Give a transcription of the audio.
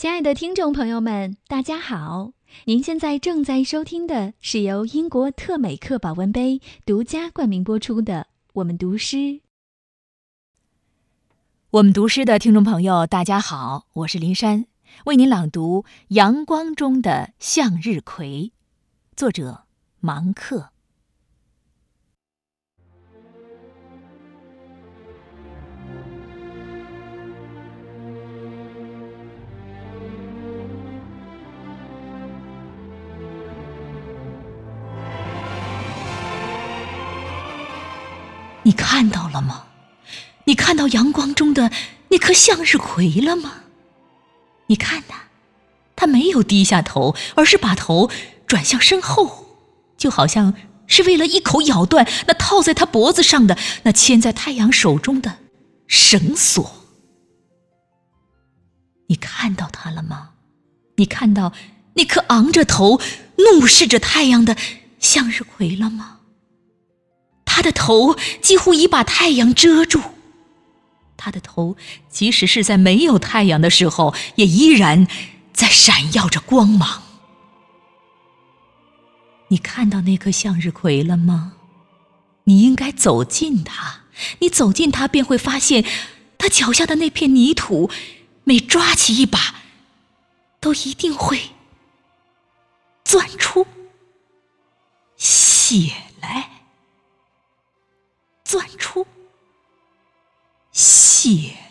亲爱的听众朋友们，大家好！您现在正在收听的是由英国特美克保温杯独家冠名播出的《我们读诗》。我们读诗的听众朋友，大家好，我是林珊，为您朗读《阳光中的向日葵》，作者芒克。你看到了吗？你看到阳光中的那颗向日葵了吗？你看呐，它没有低下头，而是把头转向身后，就好像是为了一口咬断那套在它脖子上的那牵在太阳手中的绳索。你看到它了吗？你看到那颗昂着头怒视着太阳的向日葵了吗？他的头几乎已把太阳遮住，他的头即使是在没有太阳的时候，也依然在闪耀着光芒。你看到那颗向日葵了吗？你应该走近它，你走近它便会发现，它脚下的那片泥土，每抓起一把，都一定会钻出血解。